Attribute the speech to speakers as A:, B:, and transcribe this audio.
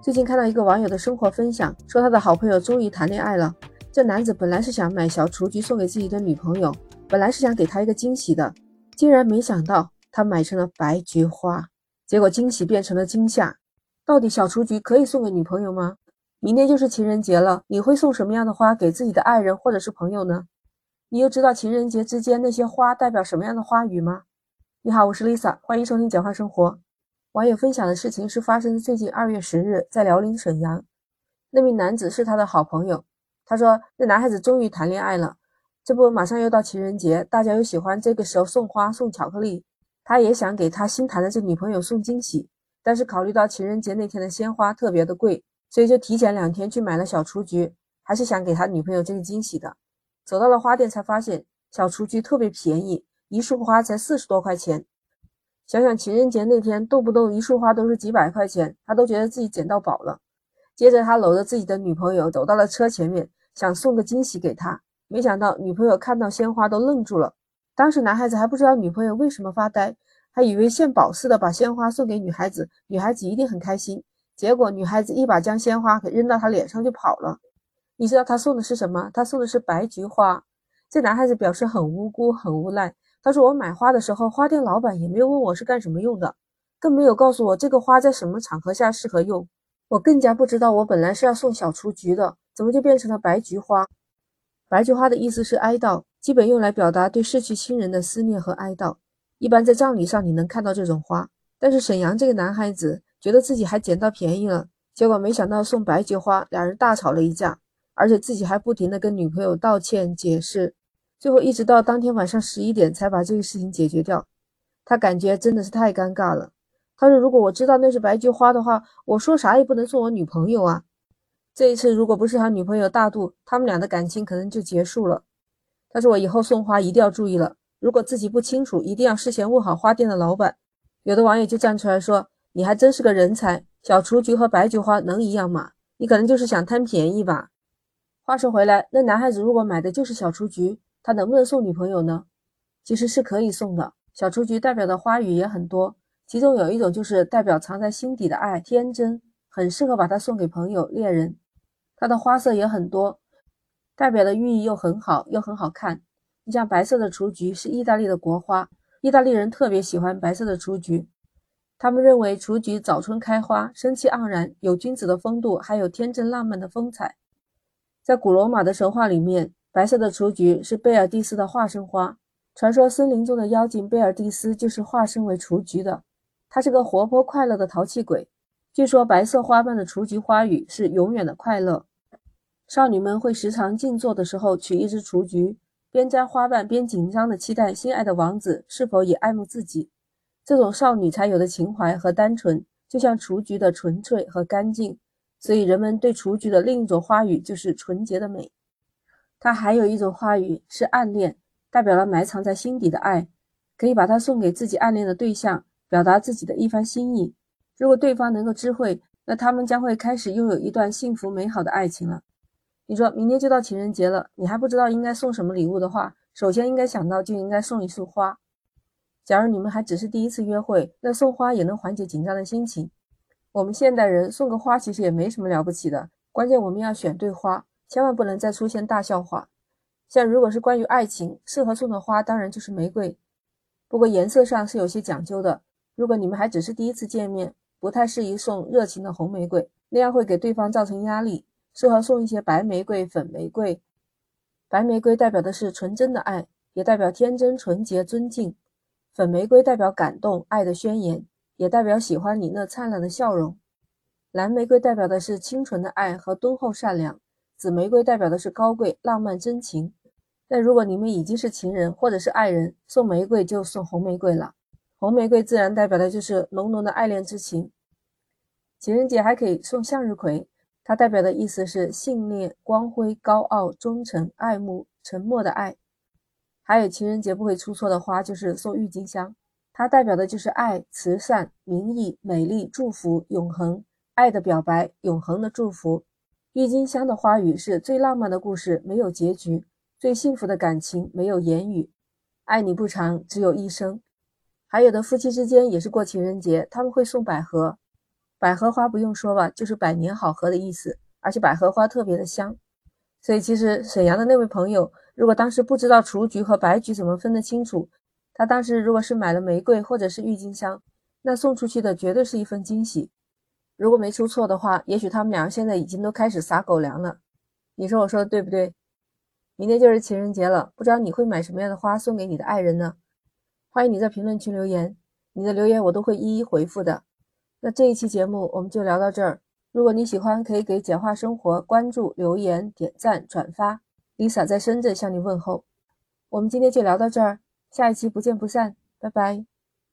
A: 最近看到一个网友的生活分享，说他的好朋友终于谈恋爱了。这男子本来是想买小雏菊送给自己的女朋友，本来是想给她一个惊喜的，竟然没想到他买成了白菊花，结果惊喜变成了惊吓。到底小雏菊可以送给女朋友吗？明天就是情人节了，你会送什么样的花给自己的爱人或者是朋友呢？你又知道情人节之间那些花代表什么样的花语吗？你好，我是 Lisa，欢迎收听简化生活。网友分享的事情是发生在最近二月十日，在辽宁沈阳。那名男子是他的好朋友。他说：“那男孩子终于谈恋爱了，这不马上又到情人节，大家又喜欢这个时候送花送巧克力。他也想给他新谈的这女朋友送惊喜，但是考虑到情人节那天的鲜花特别的贵，所以就提前两天去买了小雏菊，还是想给他女朋友这个惊喜的。走到了花店才发现小雏菊特别便宜，一束花才四十多块钱。”想想情人节那天，动不动一束花都是几百块钱，他都觉得自己捡到宝了。接着，他搂着自己的女朋友走到了车前面，想送个惊喜给她。没想到女朋友看到鲜花都愣住了。当时男孩子还不知道女朋友为什么发呆，还以为献宝似的把鲜花送给女孩子，女孩子一定很开心。结果女孩子一把将鲜花给扔到他脸上就跑了。你知道他送的是什么？他送的是白菊花。这男孩子表示很无辜，很无奈。他说：“我买花的时候，花店老板也没有问我是干什么用的，更没有告诉我这个花在什么场合下适合用。我更加不知道，我本来是要送小雏菊的，怎么就变成了白菊花？白菊花的意思是哀悼，基本用来表达对逝去亲人的思念和哀悼。一般在葬礼上你能看到这种花。但是沈阳这个男孩子觉得自己还捡到便宜了，结果没想到送白菊花，两人大吵了一架，而且自己还不停地跟女朋友道歉解释。”最后一直到当天晚上十一点才把这个事情解决掉，他感觉真的是太尴尬了。他说：“如果我知道那是白菊花的话，我说啥也不能送我女朋友啊。”这一次如果不是他女朋友大度，他们俩的感情可能就结束了。他说：“我以后送花一定要注意了，如果自己不清楚，一定要事先问好花店的老板。”有的网友就站出来说：“你还真是个人才，小雏菊和白菊花能一样吗？你可能就是想贪便宜吧。”话说回来，那男孩子如果买的就是小雏菊。他能不能送女朋友呢？其实是可以送的。小雏菊代表的花语也很多，其中有一种就是代表藏在心底的爱，天真，很适合把它送给朋友、恋人。它的花色也很多，代表的寓意又很好，又很好看。你像白色的雏菊是意大利的国花，意大利人特别喜欢白色的雏菊，他们认为雏菊早春开花，生气盎然，有君子的风度，还有天真浪漫的风采。在古罗马的神话里面。白色的雏菊是贝尔蒂斯的化身花，传说森林中的妖精贝尔蒂斯就是化身为雏菊的。她是个活泼快乐的淘气鬼。据说白色花瓣的雏菊花语是永远的快乐。少女们会时常静坐的时候取一只雏菊，边摘花瓣边紧张地期待心爱的王子是否也爱慕自己。这种少女才有的情怀和单纯，就像雏菊的纯粹和干净。所以人们对雏菊的另一种花语就是纯洁的美。它还有一种花语是暗恋，代表了埋藏在心底的爱，可以把它送给自己暗恋的对象，表达自己的一番心意。如果对方能够知会，那他们将会开始拥有一段幸福美好的爱情了。你说明天就到情人节了，你还不知道应该送什么礼物的话，首先应该想到就应该送一束花。假如你们还只是第一次约会，那送花也能缓解紧张的心情。我们现代人送个花其实也没什么了不起的，关键我们要选对花。千万不能再出现大笑话。像如果是关于爱情，适合送的花当然就是玫瑰，不过颜色上是有些讲究的。如果你们还只是第一次见面，不太适宜送热情的红玫瑰，那样会给对方造成压力。适合送一些白玫瑰、粉玫瑰。白玫瑰代表的是纯真的爱，也代表天真、纯洁、尊敬；粉玫瑰代表感动、爱的宣言，也代表喜欢你那灿烂的笑容。蓝玫瑰代表的是清纯的爱和敦厚善良。紫玫瑰代表的是高贵、浪漫、真情。但如果你们已经是情人或者是爱人，送玫瑰就送红玫瑰了。红玫瑰自然代表的就是浓浓的爱恋之情。情人节还可以送向日葵，它代表的意思是信念、光辉、高傲、忠诚、爱慕、沉默的爱。还有情人节不会出错的花就是送郁金香，它代表的就是爱、慈善、名义、美丽、祝福、永恒、爱的表白、永恒的祝福。郁金香的花语是最浪漫的故事，没有结局；最幸福的感情，没有言语。爱你不长，只有一生。还有的夫妻之间也是过情人节，他们会送百合。百合花不用说吧，就是百年好合的意思，而且百合花特别的香。所以其实沈阳的那位朋友，如果当时不知道雏菊和白菊怎么分得清楚，他当时如果是买了玫瑰或者是郁金香，那送出去的绝对是一份惊喜。如果没出错的话，也许他们俩现在已经都开始撒狗粮了。你说我说的对不对？明天就是情人节了，不知道你会买什么样的花送给你的爱人呢？欢迎你在评论区留言，你的留言我都会一一回复的。那这一期节目我们就聊到这儿。如果你喜欢，可以给简化生活关注、留言、点赞、转发。Lisa 在深圳向你问候。我们今天就聊到这儿，下一期不见不散，拜拜。